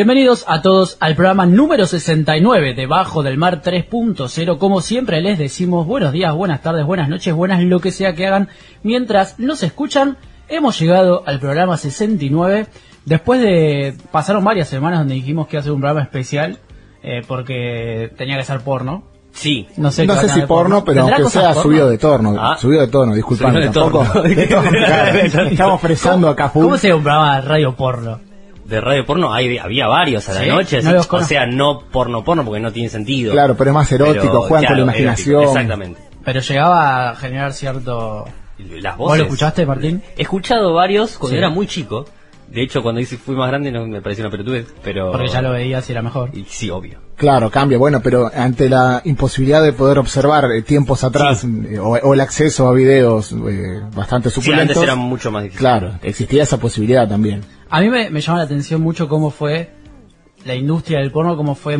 Bienvenidos a todos al programa número 69 de Bajo del Mar 3.0. Como siempre les decimos buenos días, buenas tardes, buenas noches, buenas lo que sea que hagan. Mientras nos escuchan, hemos llegado al programa 69. Después de pasaron varias semanas donde dijimos que iba a hacer un programa especial eh, porque tenía que ser porno. Sí. No sé, No sé si porno, pero ¿Tendrá aunque cosas sea porno? subido de tono, Ah. subido de tono, disculpame, Subido de tampoco. Estamos fresando acá full. ¿Cómo sería un programa de radio porno? De radio porno hay, había varios a la ¿Sí? noche. No así- o sea, no porno porno porque no tiene sentido. Claro, pero es más erótico, Pero, juegan claro, con la imaginación. erótico, Exactamente. Pero llegaba a generar cierto... Las ¿Vos voces. lo escuchaste, Martín? He escuchado varios cuando Sí. era muy chico. De hecho, cuando hice fui más grande no me pareció una pelotudez, pero... Porque ya lo veías y era mejor. Y sí, obvio. Claro, cambia. Bueno, pero ante la imposibilidad de poder observar eh, tiempos atrás eh, o, o el acceso a videos eh, bastante Sí, suculentos, antes era mucho más difícil. claro, existía esa posibilidad también. A mí me, me llama la atención mucho cómo fue la industria del porno, cómo fue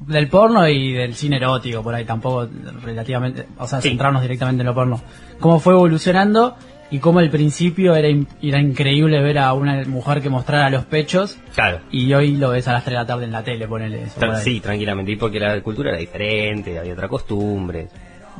del porno y del cine erótico, por ahí tampoco relativamente, o sea, Sí. centrarnos directamente en lo porno. Cómo fue evolucionando y cómo al principio era, in- era increíble ver a una mujer que mostrara los pechos Claro. y hoy lo ves a las 3 de la tarde en la tele, ponele eso. sí, tranquilamente. Y porque la cultura era diferente, había otra costumbre.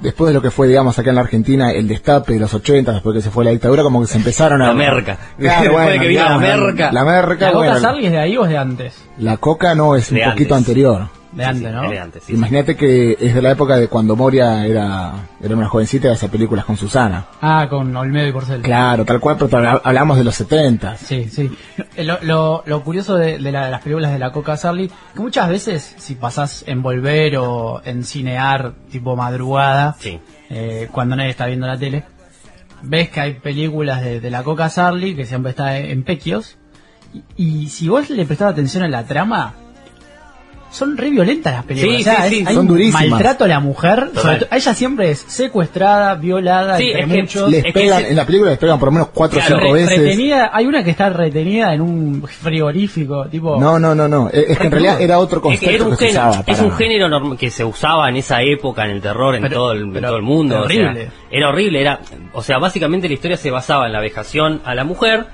Después de lo que fue, digamos, acá en la Argentina, el destape de los 80, después que se fue la dictadura, como que se empezaron a... La merca. Claro, Después bueno, de que vino la digamos, merca. La merca, ¿La Coca bueno, Sarli es de ahí o es de antes? la coca no es un De poquito antes. anterior. De Sí, antes, ¿no? de antes, sí. Imagínate que es de la época de cuando Moria era, era una jovencita y hacía películas con Susana. Ah, con Olmedo y Porcel. Claro, tal cual, pero habla- hablamos de los 70. Sí, sí. Lo, lo, lo curioso de, de la- de las películas de la Coca Sarli, que muchas veces si pasás en Volver o en Cinear tipo madrugada, Sí. eh, cuando nadie está viendo la tele, ves que hay películas de, de la Coca Sarli que siempre está en pequios, y, y si vos le prestás atención a la trama, son re violentas las películas. Sí, O sea, sí, sí, hay son un durísimas. maltrato a la mujer, sobre todo- ella siempre es secuestrada, violada, Sí, entre es que muchos. Les Es pegan, en la película les pegan por lo menos 4 o Claro, 5 Re- veces. retenida, hay una que está retenida en un frigorífico, tipo. No, no, no, no. Es es que en realidad era otro Es que concepto era un que se género, usaba. es un género que se usaba en esa época en el terror en Pero- todo el, en todo el mundo. pero o sea, horrible. era horrible, era, o sea, básicamente la historia se basaba en la vejación a la mujer,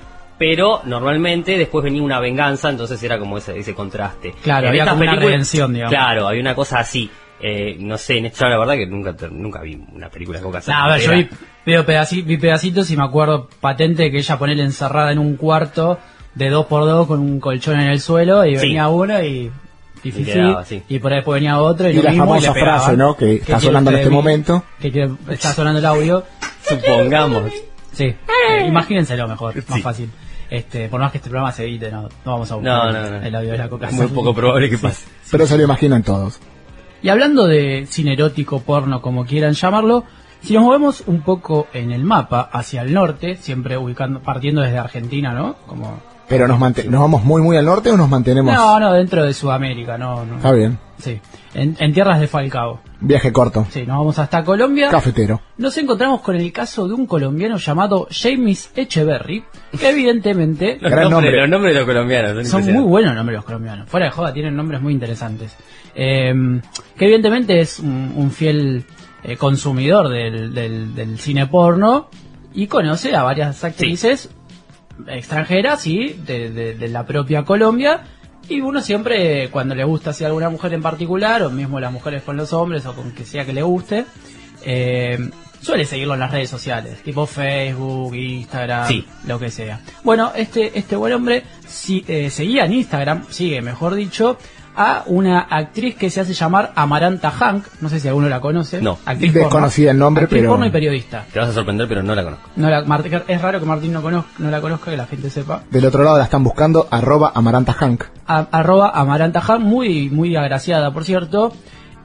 pero normalmente después venía una venganza, entonces era como ese, ese contraste. Claro, En había estas como una redención, digamos. Claro, había una cosa así. Eh, no sé, en esta la verdad que nunca nunca vi una película de Coca Nah, a ver, yo vi, veo pedaci- vi pedacitos y me acuerdo patente que ella ponele encerrada en un cuarto de dos por dos con un colchón en el suelo y Sí. venía uno y. Y, fi- quedaba, sí. y por ahí después venía otro y, Y lo la mismo, famosa y frase, ¿no? Que está sonando en este mí? momento. Que quiere- está sonando el audio. Supongamos. Sí, eh, imagínenselo mejor, más fácil. Este, por más que este programa se edite, no, no vamos a buscar No, no, no. el audio de la coca Muy poco probable que pase. Pero se lo imaginan todos. Y hablando de cine erótico, porno, como quieran llamarlo, si nos movemos un poco en el mapa hacia el norte, siempre ubicando, partiendo desde Argentina, ¿no? Como Pero nos, ¿nos vamos muy, muy al norte o nos mantenemos? no, no, dentro de Sudamérica, no, no. Está bien. Sí, en, en tierras de Falcao. Viaje corto. Sí, nos vamos hasta Colombia. Cafetero. Nos encontramos con el caso de un colombiano llamado James Echeverry, que evidentemente Los, Gran nombres, nombre. los nombres de los colombianos son, Son muy buenos nombres los colombianos. Fuera de joda, tienen nombres muy interesantes. Eh, que evidentemente es un, un fiel eh, consumidor del, del, del cine porno y conoce a varias actrices extranjeras y de, de- de la propia Colombia. Y uno siempre, cuando le gusta a alguna mujer en particular, o mismo las mujeres con los hombres, o con que sea que le guste, eh, suele seguirlo en las redes sociales, tipo Facebook, Instagram, Sí. lo que sea. Bueno, este, este buen hombre si, eh, seguía en Instagram, sigue mejor dicho, a una actriz que se hace llamar Amaranta Hank, no sé si alguno la conoce. No. actriz Desconocida el nombre, actriz pero- porno y periodista. Te vas a sorprender, pero no la conozco. No la, Mart- es raro que Martín no, conozca, no la conozca, que la gente sepa. Del otro lado la están buscando, arroba Amaranta Hank. A- arroba Amaranta Hank, muy, muy agraciada, por cierto.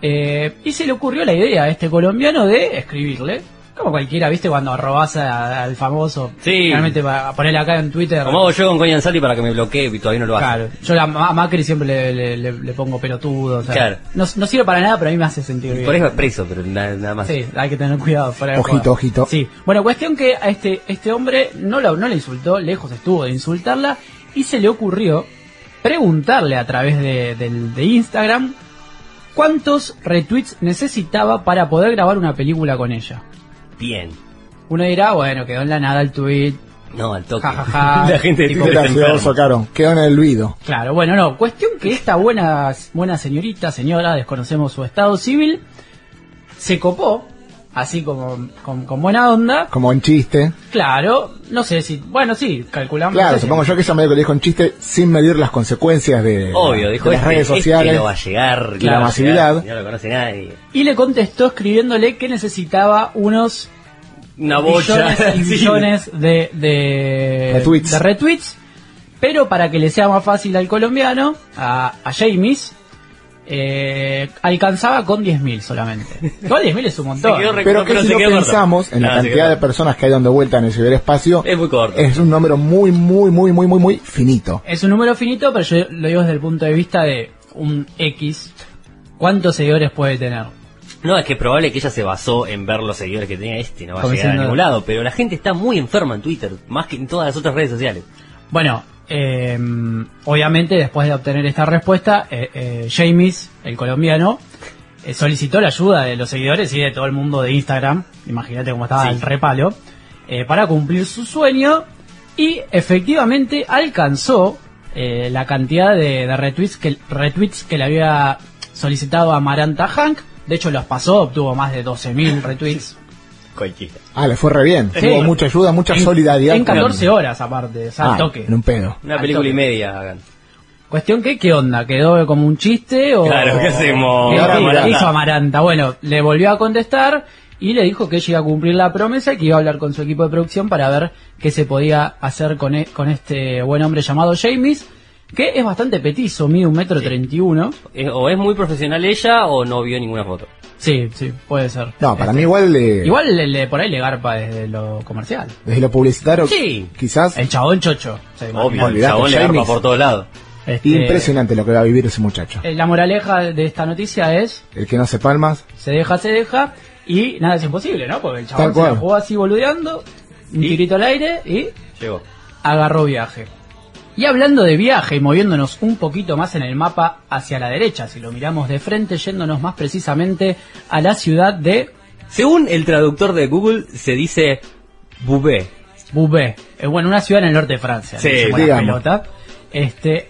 Eh, y se le ocurrió la idea a este colombiano de escribirle. Como cualquiera, ¿viste? Cuando arrobas a- al famoso. Sí. Realmente para ponerle acá en Twitter. Como hago yo con Coñan Sally para que me bloquee y todavía no lo hace. Claro, yo la- a Macri siempre le, le- le- le pongo pelotudo. o sea, Claro. no, no sirve para nada, pero a mí me hace sentir bien. Por eso es preso, pero nada, nada más. Sí, hay que tener cuidado. fuera de Ojito, joda. ojito. Sí. Bueno, cuestión que a este, este hombre no la, no la insultó, lejos estuvo de insultarla, y se le ocurrió preguntarle a través de, del- de Instagram cuántos retweets necesitaba para poder grabar una película con ella. Bien. Uno dirá, bueno, quedó en la nada el tweet, No, al toque. Ja, ja, ja. La gente de Twitter gracioso, enferma. claro. Quedó en el olvido. Claro, bueno, no. Cuestión que esta buena, buena señorita, señora, desconocemos su estado civil, se copó, así como con, con buena onda. Como en chiste. Claro, no sé si, bueno, sí, calculamos. Claro, no sé si- supongo yo que ella medio que le dijo en chiste sin medir las consecuencias de, Obvio, dijo de las este, redes este sociales. no va a llegar. y la masividad. llegar, No lo conoce nadie. Y le contestó escribiéndole que necesitaba unos Una bocha. y Sí. billones de, de, Retweets. de retweets, pero para que le sea más fácil al colombiano, a, a James, eh, alcanzaba con 10.000 solamente. Igual 10.000 es un montón. Pero que pero si lo corto. pensamos en la No, cantidad de personas que hay dando vuelta en el ciberespacio, Es muy corto. es un número muy, muy, muy, muy, muy, muy finito. Es un número finito, pero yo lo digo desde el punto de vista de un X. ¿Cuántos seguidores puede tener? No, es que es probable que ella se basó en ver los seguidores que tenía este, no va a llegar a ningún lado, pero la gente está muy enferma en Twitter, más que en todas las otras redes sociales. Bueno, eh, obviamente después de obtener esta respuesta, eh, eh, James, el colombiano, eh, solicitó la ayuda de los seguidores y de todo el mundo de Instagram, imagínate cómo estaba Sí. el repalo, eh, para cumplir su sueño y efectivamente alcanzó la cantidad de, de retweets, que, retweets que le había solicitado a Maranta Hank. De hecho, los pasó, obtuvo más de 12.000 retweets. Cualquiera. Ah, le fue re bien. Sí. Tuvo mucha ayuda, mucha En- solidaridad. En con- 14 horas aparte, o sea, al Ah, toque. en un pedo. Una Al película toque. y media hagan. Cuestión que, ¿qué onda? ¿Quedó como un chiste o...? Claro, ¿qué hacemos? ¿Qué- Y ahora qué Amaranta. hizo Amaranta? Bueno, le volvió a contestar y le dijo que ella iba a cumplir la promesa y que iba a hablar con su equipo de producción para ver qué se podía hacer con, e- con este buen hombre llamado James, que es bastante petizo, mide un metro treinta y uno. O es muy profesional ella o no vio ninguna foto. Sí, sí, puede ser. No, para mí igual, eh, Igual le, le- por ahí le garpa desde lo comercial. desde lo publicitario, Sí. quizás El chabón chocho. se imagina. Obvio, el Olvidate, chabón le garpa por todos lados. Este, impresionante lo que va a vivir ese muchacho. eh, La moraleja de esta noticia es El que no se palmas, se deja, se deja, y nada es imposible, ¿no? Porque el Tal chabón se cual. jugó así boludeando, un Y- tirito al aire y Llegó. agarró viaje. Y hablando de viaje y moviéndonos un poquito más en el mapa hacia la derecha, si lo miramos de frente, yéndonos más precisamente a la ciudad de Según el traductor de Google, se dice Boubé. Boubé, eh, bueno, una ciudad en el norte de Francia, Sí, no la digamos. pelota. Este,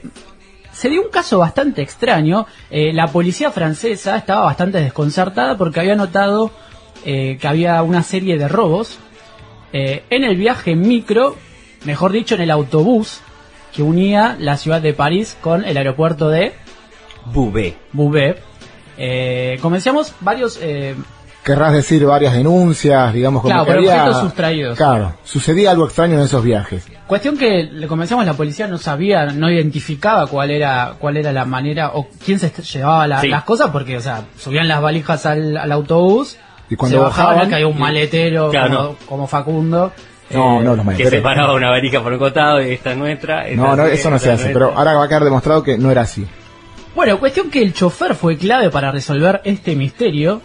se dio un caso bastante extraño. Eh, la policía francesa estaba bastante desconcertada porque había notado eh, que había una serie de robos eh, en el viaje micro, mejor dicho, en el autobús que unía la ciudad de París con el aeropuerto de Boubé. Boubé. Eh, comenzamos varios eh, querrás decir varias denuncias, digamos como Claro, que pero había... objetos sustraídos. Claro, sucedía algo extraño en esos viajes. Cuestión que le comenzamos la policía no sabía, no identificaba cuál era cuál era la manera o quién se llevaba la- Sí. las cosas porque, o sea, subían las valijas al, al autobús Y cuando se bajaban, bajaban- que había un maletero Claro, como, no. como Facundo. No, Eh, no, los Que maleteros. separaba una varija por un costado y esta es nuestra. esta No, no, es- eso no se hace, pero ahora va a quedar demostrado que no era así. Bueno, cuestión que el chofer fue clave para resolver este misterio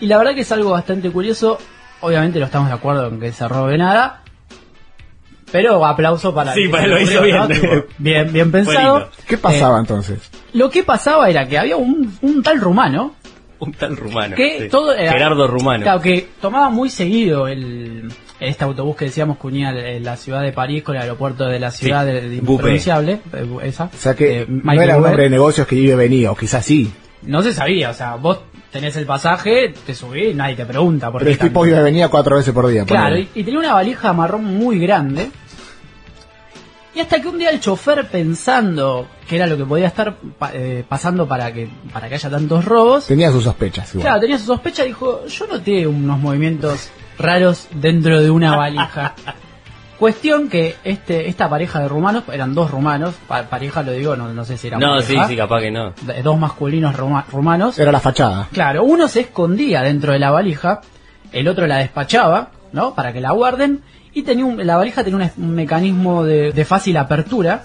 y la verdad que es algo bastante curioso. Obviamente no estamos de acuerdo en que se robe nada. Pero aplauso para Sí, el que para lo hizo ocurrió, bien. bien, bien pensado. ¿Qué pasaba Eh, entonces? Lo que pasaba era que había un, un tal rumano Un tal rumano. que sí. todo era- Gerardo Rumano. Claro, que tomaba muy seguido el este autobús que decíamos que unía el- la ciudad de París con el aeropuerto de la ciudad Sí, de, de. Impronunciable, eh, esa. O sea que eh, no era un hombre de negocios que vive venido, quizás sí. No se sabía, o sea, vos tenés el pasaje, te subís, nadie te pregunta. por Pero qué el tipo tanto. vive venía cuatro veces por día. Claro, y, y tenía una valija marrón muy grande. Y hasta que un día el chofer, pensando que era lo que podía estar pa- eh, pasando para que, para que haya tantos robos, Tenía sus sospechas. igual. Claro, tenía su sospecha y dijo, yo noté unos movimientos raros dentro de una valija. Cuestión que este esta pareja de rumanos, eran dos rumanos, pa- pareja lo digo, no, no sé si era No, sí, pareja, sí, capaz que no. dos masculinos ruma- rumanos. Era la fachada. Claro, uno se escondía dentro de la valija, el otro la despachaba, ¿no? Para que la guarden. Y tenía un- la valija tenía un, un mecanismo de, de fácil apertura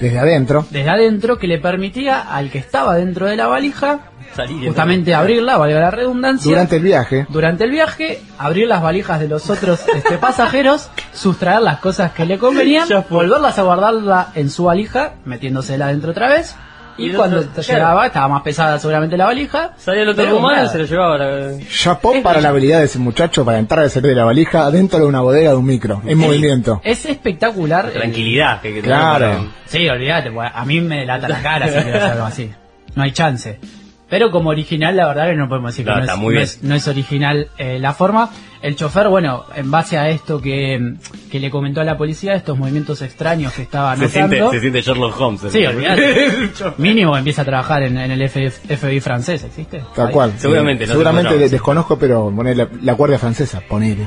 Desde adentro. desde adentro que le permitía al que estaba dentro de la valija Salir justamente abrirla, valga la redundancia Durante el viaje. durante el viaje, abrir las valijas de los otros este, pasajeros, sustraer las cosas que le convenían, volverlas a guardarla en su valija, metiéndosela dentro otra vez, Y, cuando otro- te claro. llegaba, estaba más pesada seguramente la valija. Salía el otro pero rumano y se lo llevaba. la- Chapó para la habilidad de ese muchacho para entrar a salir de la valija dentro de una bodega de un micro, en movimiento. Es espectacular. el- Tranquilidad que hay que Claro. para- Sí, olvídate, pues, a mí me delata la cara si quiero hacer algo así. No hay chance. Pero como original, la verdad que no podemos decir que No, no, está es, muy no bien. es- no es original eh, la forma. El chofer, bueno, en base a esto que, que le comentó a la policía, estos movimientos extraños que estaba Se notando. siente, se siente Sherlock Holmes. Sí. Mínimo empieza a trabajar en, en el FBI francés, ¿existe? Tal Ahí. cual. Seguramente, Eh, no seguramente desconozco, pero poner la, la guardia francesa, ponele.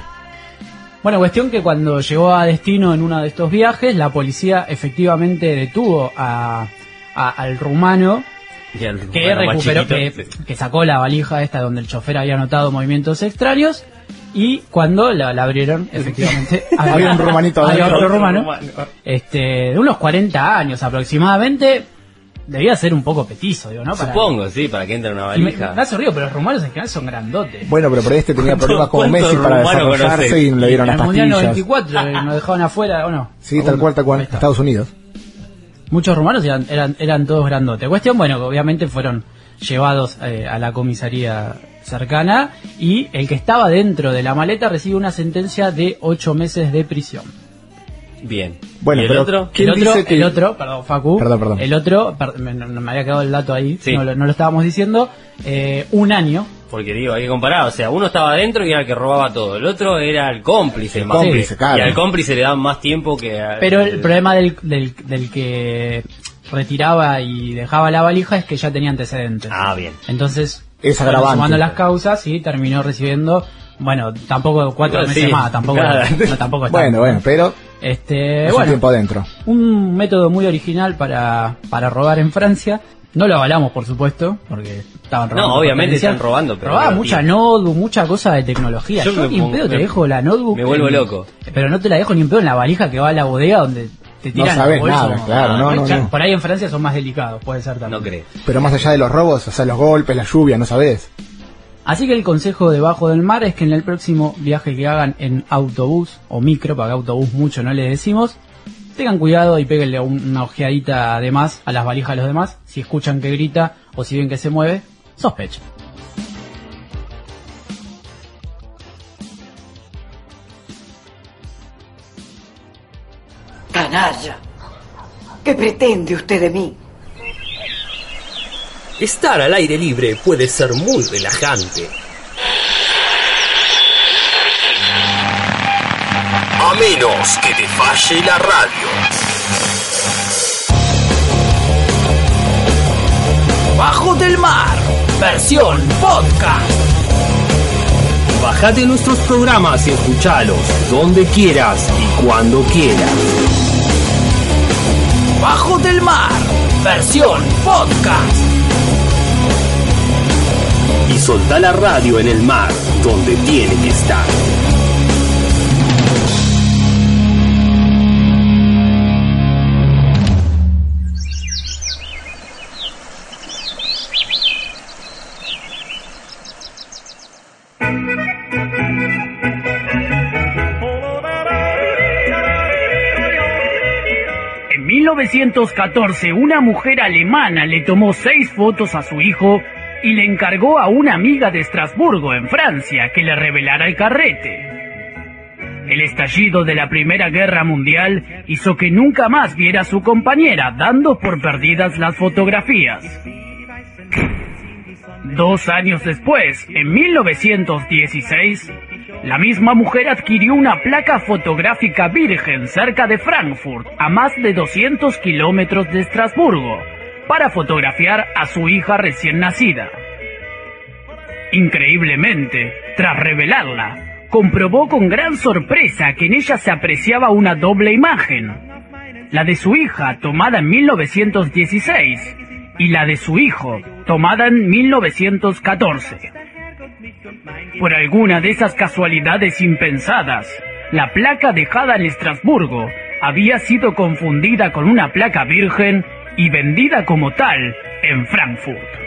Bueno, cuestión que cuando llegó a destino en uno de estos viajes, la policía efectivamente detuvo a, a- al rumano Y el que recuperó, que, que sacó la valija esta donde el chofer había notado movimientos extraños y cuando la, la abrieron, efectivamente, Había un había adentro. otro rumano, este, de unos 40 años aproximadamente, debía ser un poco petizo, digo, ¿no? Para- Supongo, sí, para que entre en una Y me, valija. me hace ruido, pero los rumanos en general son grandotes. Bueno, pero por este tenía ¿Cuánto- problemas como cuántos Messi para desarrollarse y le dieron en las el Mundial pastillas. 94 eh, nos dejaron afuera, ¿o no? Sí, tal cual, tal cual. Estados Unidos. Muchos rumanos eran, eran, eran todos grandotes. Cuestión, bueno, que obviamente fueron llevados eh, a la comisaría cercana y el que estaba dentro de la maleta recibe una sentencia de ocho meses de prisión. Bien. Bueno, ¿Y el pero otro? ¿Quién el otro, dice que- el otro, perdón, Facu. Perdón, perdón. El otro, per- me, no- me había quedado el dato ahí, Sí. no, lo, no lo estábamos diciendo, eh, un año. Porque digo, hay que comparar. O sea, uno estaba adentro y era el que robaba todo. El otro era el cómplice. El más. cómplice, Sí. claro. Y al cómplice le dan más tiempo que al... Pero el problema del, del, del que retiraba y dejaba la valija es que ya tenía antecedentes. Ah, bien. Entonces, Es agravante. sumando las causas y terminó recibiendo, bueno, tampoco cuatro Bueno, meses sí, más, tampoco, no, tampoco está. Bueno, bueno, pero Este, es un tiempo adentro. un método muy original para, para robar en Francia. No lo avalamos, por supuesto, porque estaban robando. No, obviamente están robando, pero Robaba mucha notebook, mucha cosa de tecnología. Yo ni en pedo te dejo la notebook. me vuelvo en- loco. Pero no te la dejo ni en pedo en la valija que va a la bodega donde te No sabes bolsos. nada, claro, no, no, Ya, no. Por ahí en Francia son más delicados, puede ser también. No creo. Pero más allá de los robos, o sea, los golpes, la lluvia, no sabes. Así que el consejo debajo del mar es que en el próximo viaje que hagan en autobús o micro, para que autobús mucho no le decimos, tengan cuidado y péguenle un- una ojeadita además a las valijas de los demás. Si escuchan que grita o si ven que se mueve, sospechen. Canalla. ¿Qué pretende usted de mí? Estar al aire libre puede ser muy relajante. A menos que te falle la radio. Bajo del mar, versión podcast. Bájate nuestros programas y escuchalos donde quieras y cuando quieras. Bajo del mar, versión podcast. Y solta la radio en el mar donde tiene que estar. 1914, una mujer alemana le tomó seis fotos a su hijo y le encargó a una amiga de Estrasburgo, en Francia, que le revelara el carrete. El estallido de la Primera Guerra Mundial hizo que nunca más viera a su compañera, dando por perdidas las fotografías. Dos años después, en 1916, la misma mujer adquirió una placa fotográfica virgen cerca de Frankfurt, a más de 200 kilómetros de Estrasburgo, para fotografiar a su hija recién nacida. Increíblemente, tras revelarla, comprobó con gran sorpresa que en ella se apreciaba una doble imagen, la de su hija tomada en 1916 y la de su hijo tomada en 1914. Por alguna de esas casualidades impensadas, la placa dejada en Estrasburgo había sido confundida con una placa virgen y vendida como tal en Frankfurt.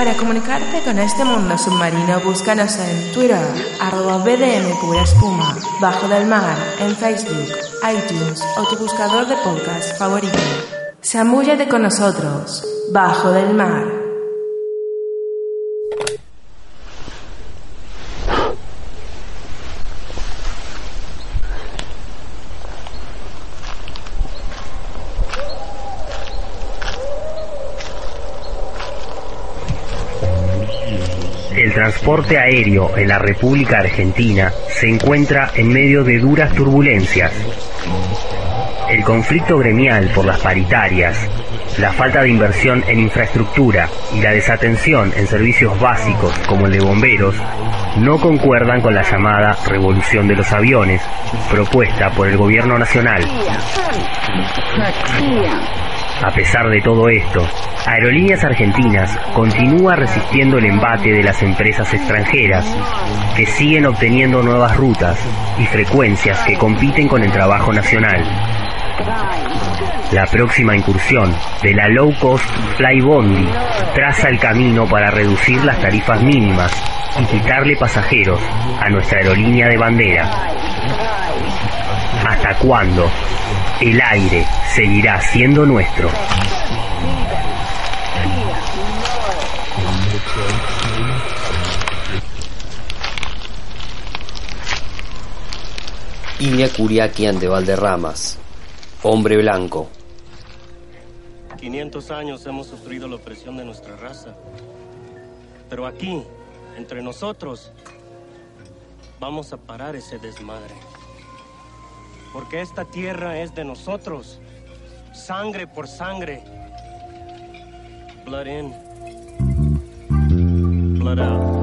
Para comunicarte con este mundo submarino, búscanos en Twitter, arroba BDM Pura Espuma, Bajo del Mar, en Facebook, iTunes o tu buscador de podcast favorito. Zambullate con nosotros, Bajo del Mar. El transporte aéreo en la República Argentina se encuentra en medio de duras turbulencias. El conflicto gremial por las paritarias, la falta de inversión en infraestructura y la desatención en servicios básicos como el de bomberos no concuerdan con la llamada revolución de los aviones propuesta por el gobierno nacional. A pesar de todo esto, Aerolíneas Argentinas continúa resistiendo el embate de las empresas extranjeras que siguen obteniendo nuevas rutas y frecuencias que compiten con el trabajo nacional. La próxima incursión de la low cost Flybondi traza el camino para reducir las tarifas mínimas y quitarle pasajeros a nuestra aerolínea de bandera. ¿Hasta cuándo el aire seguirá siendo nuestro? Iña Curiaquian de Valderramas, hombre blanco. 500 años hemos sufrido la opresión de nuestra raza. Pero aquí, entre nosotros, vamos a parar ese desmadre. Porque esta tierra es de nosotros, sangre por sangre. Blood in, blood out.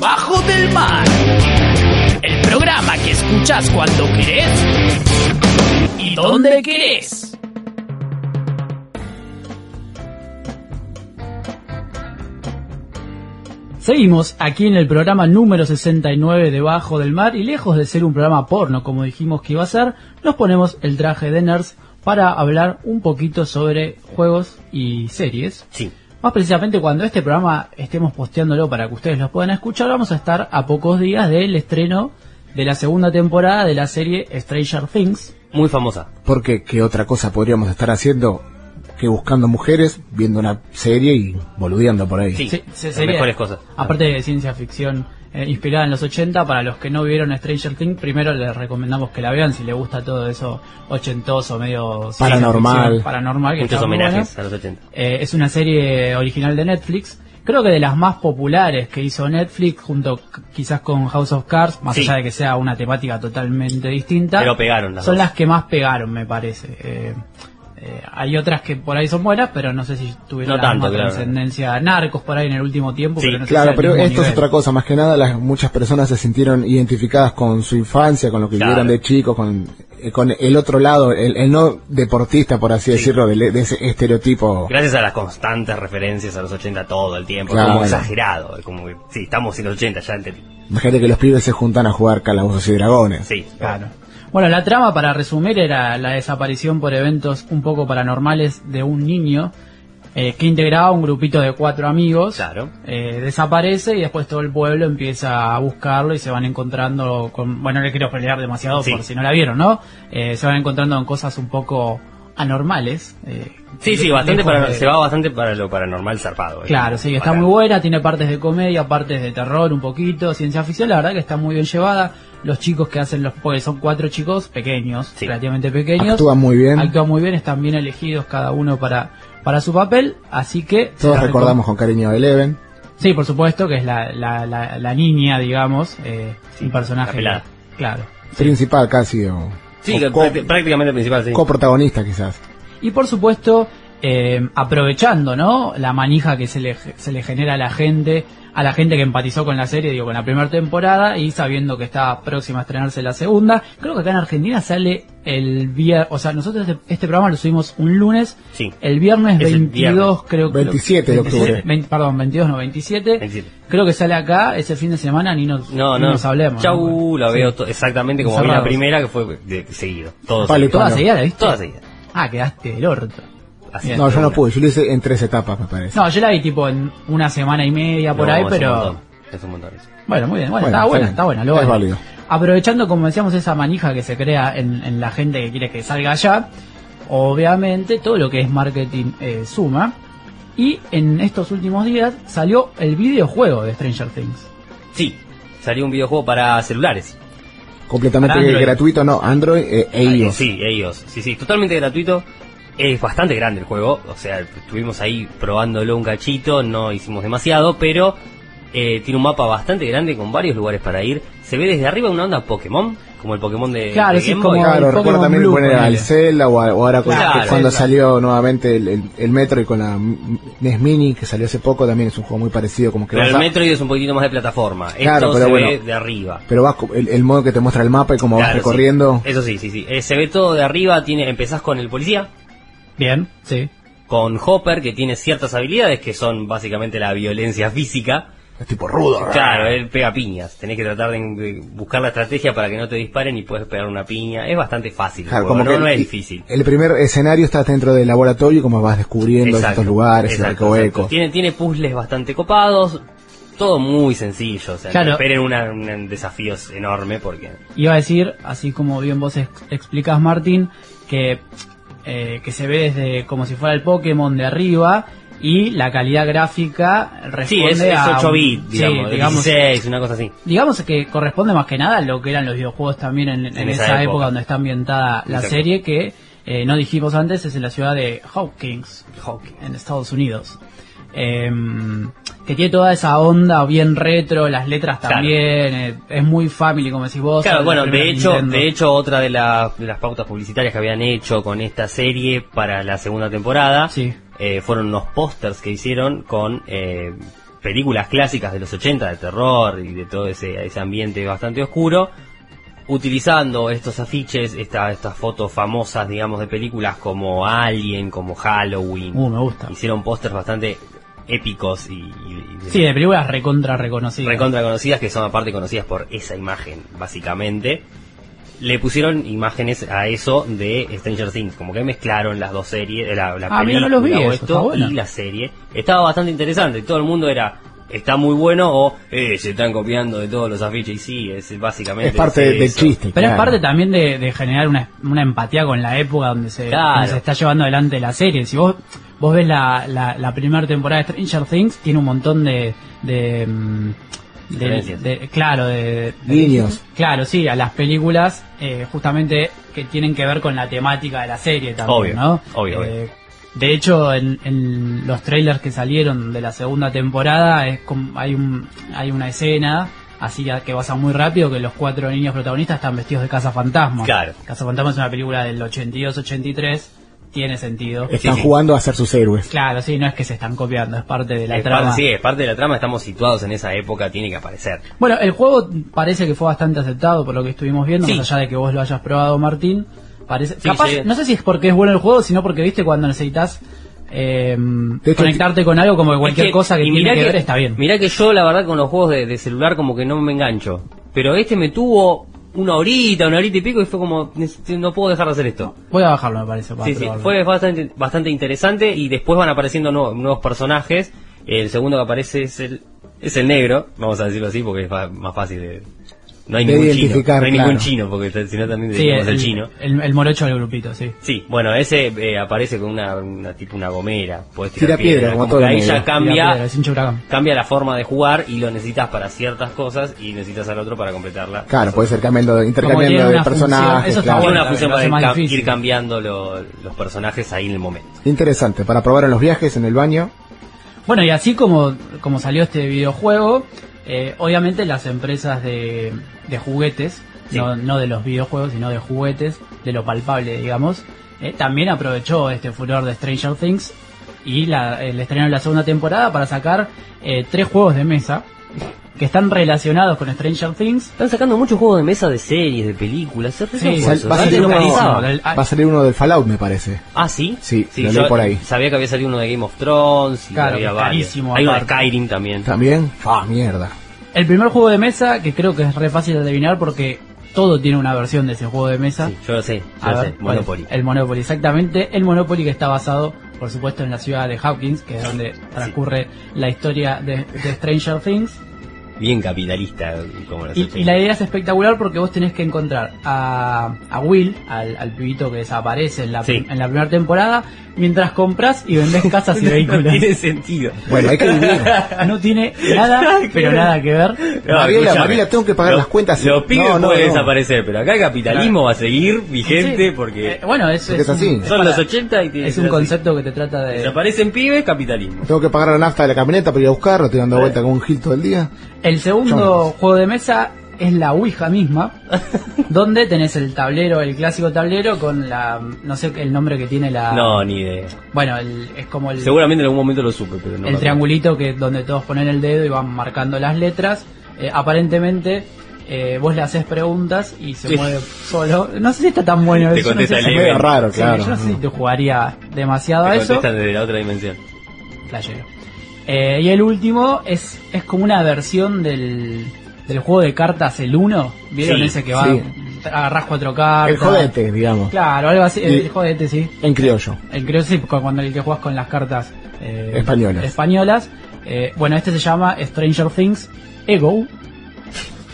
Bajo del mar, el programa que escuchas cuando querés y donde querés. Seguimos aquí en el programa número 69 de Bajo del Mar y lejos de ser un programa porno como dijimos que iba a ser, nos ponemos el traje de nerds para hablar un poquito sobre juegos y series. Sí. Más precisamente cuando este programa estemos posteándolo para que ustedes lo puedan escuchar, vamos a estar a pocos días del estreno de la segunda temporada de la serie Stranger Things. Muy famosa. Porque qué otra cosa podríamos estar haciendo que buscando mujeres, viendo una serie y boludeando por ahí. Sí, Sí, se- las sería- mejores cosas. Aparte de ciencia ficción eh, inspirada en los 80, para los que no vieron Stranger Things, primero les recomendamos que la vean si les gusta todo eso ochentoso, medio Paranormal. paranormal, que Muchos homenajes a los 80. Eh, es una serie original de Netflix. Creo que de las más populares que hizo Netflix, junto quizás con House of Cards, más Sí. allá de que sea una temática totalmente distinta. Pero pegaron las Son dos. las que más pegaron, me parece. Eh, eh, hay otras que por ahí son buenas, pero no sé si tuvieron No la tanto, misma claro. trascendencia. Narcos por ahí en el último tiempo, Sí, pero no sé si Claro, pero esto es otra cosa, más que nada las muchas personas se sintieron identificadas con su infancia, con lo que Claro. vivieron de chicos, con, eh, con el otro lado, el, el no deportista, por así decirlo, de, de ese estereotipo. Gracias a las constantes referencias a los 80 todo el tiempo, Claro. como exagerado, es como que, sí, estamos en los 80, ya entendí. Imagínate que los pibes se juntan a jugar calabozos y dragones. Sí, Claro. Bueno, la trama, para resumir, era la desaparición por eventos un poco paranormales de un niño eh, que integraba un grupito de cuatro amigos. Claro. Eh, desaparece y después todo el pueblo empieza a buscarlo y se van encontrando con... Bueno, no le quiero pelear demasiado Sí. por si no la vieron, ¿no? Eh, se van encontrando con cosas un poco anormales. eh, Sí, sí, bastante para, de- se va bastante para lo paranormal zarpado. eh. Claro, sí, está Bacán. muy buena, tiene partes de comedia, partes de terror un poquito, ciencia ficción, la verdad que está muy bien llevada. Los chicos que hacen los, porque son cuatro chicos pequeños, Sí. relativamente pequeños. Actúan muy bien. Actúan muy bien, están bien elegidos cada uno para, para su papel, así que... Todos recordamos con cariño a Eleven. Sí, por supuesto, que es la, la, la, la niña, digamos, eh, Sí, un personaje... la. Claro. Principal casi, o, Sí, o prácticamente principal, sí. coprotagonista quizás. Y por supuesto, eh, aprovechando, ¿no? La manija que se le, se le genera a la gente, a la gente que empatizó con la serie, digo, con la primera temporada, y sabiendo que está próxima a estrenarse la segunda. Creo que acá en Argentina sale el viernes, o sea, nosotros este, este programa lo subimos un lunes, Sí. el viernes Es el 22, viernes. creo que... 27 de octubre. 20 perdón, 22, no, 27. 27. Creo que sale acá ese fin de semana, ni nos, No, ni no. nos hablemos. Chau, ¿no? la veo exactamente como vi la primera, que fue de, seguido. Todo Palo seguido. ¿Toda seguida la viste? Toda seguida. Ah, quedaste del orto. Así. No, yo no pude, yo lo hice en tres etapas, me parece. No, yo la vi tipo en una semana y media por No, ahí, es un pero... montón, Es un montón. Bueno, muy bien, bueno, Bueno, está buena, bien. está buena, lo Es vale. válido. Aprovechando, como decíamos, esa manija que se crea en, en la gente que quiere que salga allá, obviamente todo lo que es marketing eh, suma. Y en estos últimos días salió el videojuego de Stranger Things. Sí, salió un videojuego para celulares. Completamente gratuito, no, Android eh, e Ah, iOS. Sí, ellos. Sí, sí, totalmente gratuito. Es bastante grande el juego, o sea, estuvimos ahí probándolo un cachito, no hicimos demasiado, pero eh, tiene un mapa bastante grande con varios lugares para ir. Se ve desde arriba una onda Pokémon, como el Pokémon de, Claro, de sí, Game como- Boy. Claro, recuerdo también Blue, poner al. Zelda o, a- o ahora con- Claro, cuando Zelda. salió nuevamente el, el, el Metro y con la NES Mini que salió hace poco también es un juego muy parecido como que Pero vas el a- Metroid es un poquito más de plataforma. Claro, Esto pero se bueno. ve de arriba. pero vas el, el modo que te muestra el mapa y como vas sí. recorriendo Eso sí, sí, sí. Eh, se ve todo de arriba, tiene, empezás con el policía, Bien, sí. con Hopper, que tiene ciertas habilidades que son básicamente la violencia física. es tipo rudo. Claro, él pega piñas. Tenés que tratar de, buscar la estrategia para que no te disparen y puedes pegar una piña. Es bastante fácil. el Claro, como no, que no es el- difícil. El primer escenario está dentro del laboratorio y como vas descubriendo Exacto, estos lugares, el exacto, recoveco. Tiene, tiene puzzles bastante copados. Todo muy sencillo. O sea, Claro. no esperen una- un desafío enorme porque... Iba a decir, así como bien vos ex- explicás, Martín, que, eh, que se ve desde como si fuera el Pokémon de arriba y la calidad gráfica responde Sí, es, es a 8 un- bits, sí, digamos, digamos 16, una cosa así. Digamos que corresponde más que nada a lo que eran los videojuegos también en, en En esa, esa época. época. donde está ambientada la Exacto. serie que eh, no dijimos antes es en la ciudad de Hawkins, en Estados Unidos. Em, que tiene toda esa onda bien retro, las letras Claro. también, eh, es muy family como decís vos. Claro, la bueno, de hecho, Nintendo. de hecho otra de, la- de las pautas publicitarias que habían hecho con esta serie para la segunda temporada eh, fueron unos pósters que hicieron con eh, películas clásicas de los 80 de terror y de todo ese, ese ambiente bastante oscuro, utilizando estos afiches, esta- estas fotos famosas, digamos, de películas como Alien, como Halloween. Uh, me gusta. Hicieron pósters bastante épicos y, y- y- Sí, de películas recontra reconocidas. recontra conocidas que son aparte conocidas por esa imagen, básicamente. Le pusieron imágenes a eso de Stranger Things, como que mezclaron las dos series, la, la Ah, mira, película no los vi esto y la serie. Estaba bastante interesante, todo el mundo era está muy bueno o eh, se están copiando de todos los afiches y sí, es básicamente Es parte es del chiste. Pero es parte también de, de generar una, una empatía con la época donde se, Claro. donde se está llevando adelante la serie. Si vos vos ves la, la, la primera temporada de Stranger Things, tiene un montón de... de, mm, de- Diferencias. de- claro, de, de- Guiños. Claro, sí, a las películas eh, justamente que tienen que ver con la temática de la serie también, Obvio, ¿no? obvio, Eh, De hecho, en, en los trailers que salieron de la segunda temporada es como- hay un hay una escena así que pasa muy rápido que los cuatro niños protagonistas están vestidos de Casa Fantasma. Claro. Casa Fantasma es una película del 82-83, tiene sentido. Están jugando a ser sus héroes. Claro, sí, no es que se están copiando, es parte de la Es trama. parte, sí, es parte de la trama, estamos situados en esa época, tiene que aparecer. Bueno, el juego parece que fue bastante aceptado por lo que estuvimos viendo, Sí. más allá de que vos lo hayas probado, Martín. Parece, Sí, capaz, sí. no sé si es porque es bueno el juego, sino porque viste cuando necesitas eh, hecho, conectarte con algo como que cualquier Es que- cosa que tiene que, ver está bien. Mirá que yo, la verdad, con los juegos de, de celular como que no me engancho. Pero este me tuvo una horita, una horita y pico y fue como, "Neces- no puedo dejar de hacer esto. Voy a bajarlo, me parece. para Sí, sí, fue bastante, bastante interesante y después van apareciendo nuevos, nuevos personajes. El segundo que aparece es el, es el negro, vamos a decirlo así porque es más fácil de... No hay De ningún chino, no hay claro. ningún chino porque si no también Sí, el, el chino. El, el morocho del grupito, sí. Sí, bueno, ese eh, aparece con una, una tipo una gomera, Tira tirar piedra, como como todo ahí ya Tira cambia, piedra, cambia la forma de jugar y lo necesitas para ciertas cosas y necesitas al otro para completarla. Claro, puede ser cambiando, intercambiando de función, personajes. eso está claro. Tiene una función para cam- ir cambiando lo- los personajes ahí en el momento. Interesante, para probar en los viajes, en el baño. Bueno, y así como, como salió este videojuego, eh, obviamente las empresas de, de juguetes, Sí. no, no de los videojuegos, sino de juguetes, de lo palpable, digamos, eh, también aprovechó este furor de Stranger Things y la, el estreno de la segunda temporada para sacar eh, tres juegos de mesa que están relacionados con Stranger Things. Están sacando muchos juegos de mesa de series, de películas. Sí, va, a salir no uno, va a salir uno del Fallout, me parece. Ah, ¿sí? Sí, lo leí yo por ahí. Sabía que había salido uno de Game of Thrones y Claro, había carísimo, Hay uno de. Skyrim también. También, ah, mierda. El primer juego de mesa, que creo que es re fácil de adivinar porque todo tiene una versión de ese juego de mesa. Sí, yo lo sé, yo A lo ver, sé. ¿cuál es? Monopoly. El Monopoly, exactamente. El Monopoly que está basado, por supuesto, en la ciudad de Hawkins, que es donde transcurre la historia de, de Stranger Things. Bien capitalista, como lo Y, y la idea es espectacular porque vos tenés que encontrar a, a Will, al, al pibito que desaparece en la, Sí. en la primera temporada, mientras compras y vendés casas y vehículos. No tiene sentido. Bueno, hay que vivir. No tiene nada, pero nada que ver. No, Mariela. Mariela, tengo que pagar Los- las cuentas. Los pibes No, no, pueden no. desaparecer, pero acá el capitalismo va a seguir vigente Sí. porque Eh, bueno, es, Porque es así. un- son para- los 80 y tiene es un concepto que te trata de... Desaparecen pibes, capitalismo. Tengo que pagar la nafta de la camioneta para ir a buscarlo, estoy dando vuelta con un gil todo el día. El segundo juego de mesa es la Ouija misma, donde tenés el tablero, el clásico tablero con la, no sé el nombre que tiene la... No, ni idea. Bueno, el- es como el, Seguramente en algún momento lo supe, pero no. me el acuerdo. triangulito que donde todos ponen el dedo y van marcando las letras. Eh, aparentemente eh, vos le haces preguntas y se Sí. mueve solo. No sé si está tan bueno. Te eso, no sé contesta si- medio raro, Sí, claro. yo no sé si te jugaría demasiado a eso. contestan desde la otra dimensión. Flashero. Eh, y el último es, es como una versión del, del juego de cartas el 1. ¿Vieron Sí, ese que va? sí. Agarrás cuatro cartas. El jodete, digamos. Claro, algo así. El jodete, sí. En criollo. El creo sí, cu- cuando el que juegas con las cartas eh, Españolas. españolas. Eh, bueno, este se llama Stranger Things Ego,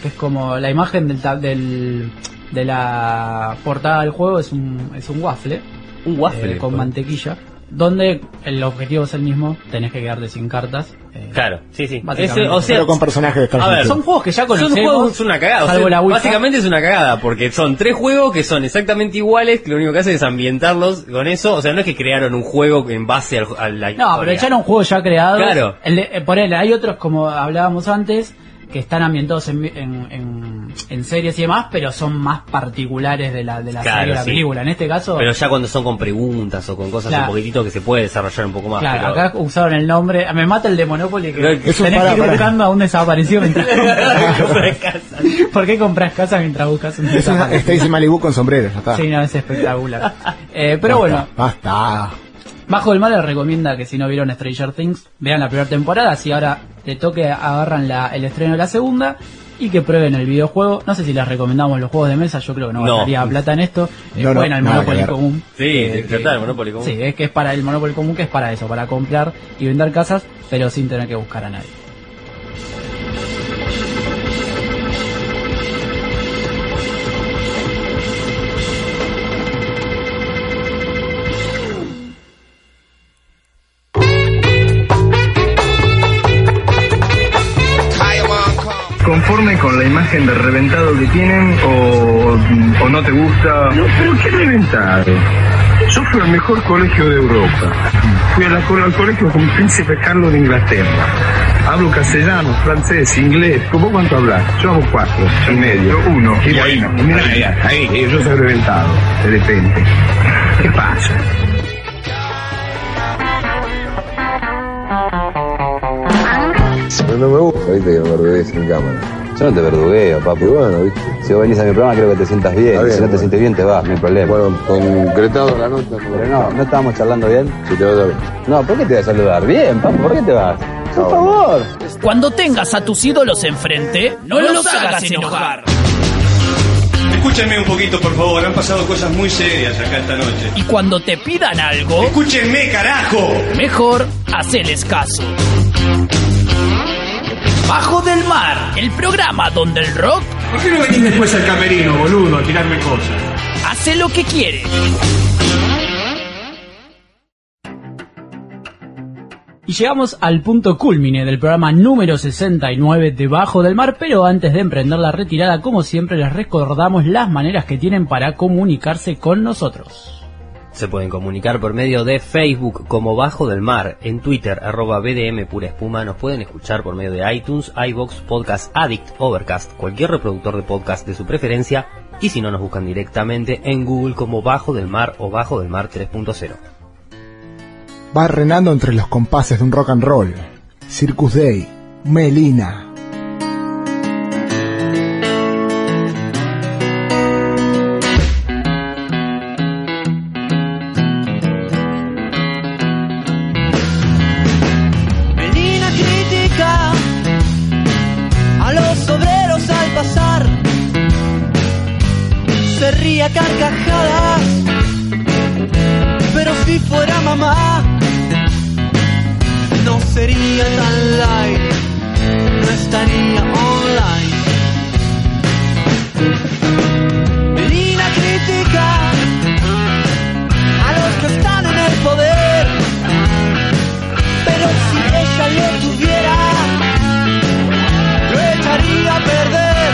que es como la imagen del, del de la portada del juego es un es un waffle Un waffle. eh, con mantequilla. Donde el objetivo es el mismo, tenés que quedarte sin cartas. eh, Claro, sí, sí. Básicamente. Ese- o sea, Pero con personajes de a ver, son juegos que ya son conocemos. juegos, es una cagada. o salvo sea, la Ouija. básicamente es una cagada, porque son tres juegos que son exactamente iguales, que lo único que hacen es ambientarlos con eso. O sea, no es que crearon un juego en base al, a la No, historia. pero echaron un juego ya creado. Claro. El de- eh, por él, hay otros, como hablábamos antes, que están ambientados en, en, en- en series y demás, pero son más particulares de la, de la Claro, serie o la sí. película. En este caso, Pero ya cuando son con preguntas o con cosas Claro. un poquitito que se puede desarrollar un poco más. claro, pero- acá usaron el nombre. Me mata el de Monopoly que tenés para- que ir para. buscando a un desaparecido mientras compras. ¿Por qué compras casas mientras buscas un desaparecido? Stacy Malibu con sombrero, ya está. Sí, no, es espectacular. Eh, pero bueno, Basta. Bajo el Mar les recomienda que si no vieron Stranger Things, vean la primera temporada, si ahora de toque agarran la, el estreno de la segunda y que prueben el videojuego. No sé si les recomendamos los juegos de mesa, yo creo que no, No. gastaría plata en esto. Eh, No, no, jueguen al nada Monopoly común. Sí, está, el que- Monopoly común. Sí, es que es para el Monopoly común, que es para eso, para comprar y vender casas, pero sin tener que buscar a nadie. Con la imagen de reventado que tienen o, o no te gusta? No, pero qué reventado. Yo fui al mejor colegio de Europa. Fui a la- al colegio con Príncipe Carlos de Inglaterra. Hablo castellano, francés, inglés. ¿Cómo cuánto hablas? Yo hago cuatro y medio. uno. Y bueno, mira, ahí, ahí, yo soy reventado, de repente. ¿Qué pasa? No, no me gusta, viste, que me en cámara. Yo no te verdugueo, papi. bueno, viste. Si vos venís a mi programa, creo que te sientas bien. Si no te bueno. sientes bien, te vas, no hay problema. Bueno, concretado la nota. Pero no, ¿no estábamos charlando bien? Si te vas a ver. No, ¿por qué te vas a saludar? Bien, papi, ¿por qué te vas? Por favor. Cuando tengas a tus ídolos enfrente, no, los hagas enojar. Escúchenme un poquito, por favor. Han pasado cosas muy serias acá esta noche. Y cuando te pidan algo, Escúchenme, carajo. mejor haceles caso. Bajo del Mar, el programa donde el rock ¿Por qué no venís después al camerino, boludo, a tirarme cosas? hace lo que quiere. Y llegamos al punto culmine del programa número 69 de Bajo del Mar, pero antes de emprender la retirada, como siempre, les recordamos las maneras que tienen para comunicarse con nosotros. Se pueden comunicar por medio de Facebook como Bajo del Mar, en Twitter arroba BDM Pura Espuma, nos pueden escuchar por medio de iTunes, iBox, Podcast Addict, Overcast, cualquier reproductor de podcast de su preferencia, y si no nos buscan directamente en Google como Bajo del Mar o Bajo del Mar 3.0. Va renando entre los compases de un rock and roll. Circus Day. Melina. Sería tan light, no estaría online. Melina critica a los que están en el poder. Pero si ella lo tuviera, lo echaría a perder.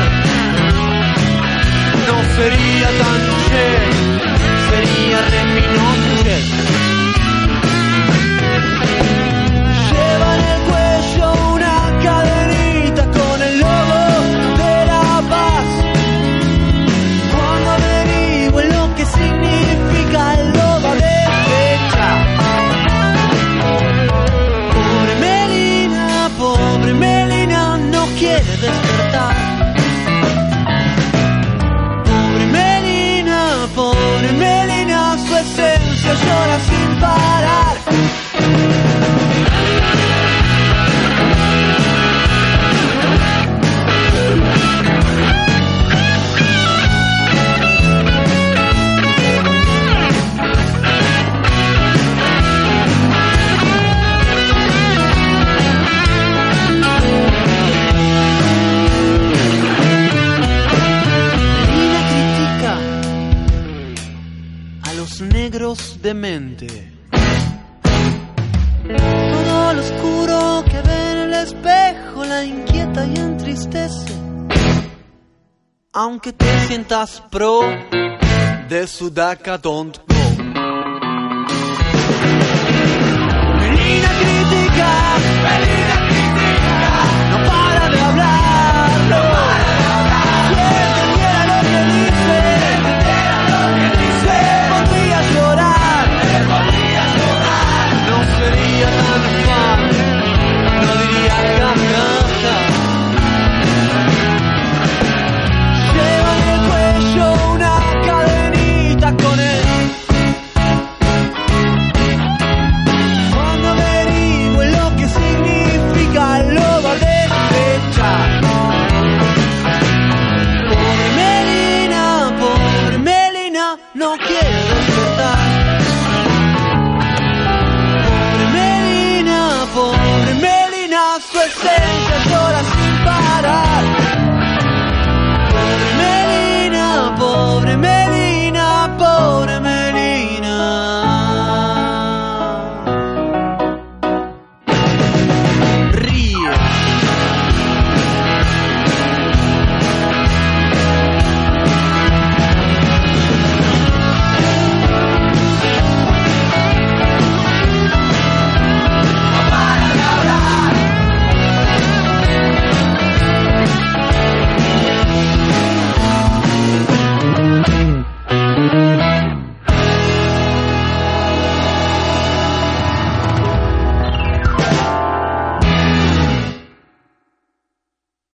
No sería tan jet, sería reminoso sientas pro de Sudaca Don't Go. Venid a criticar,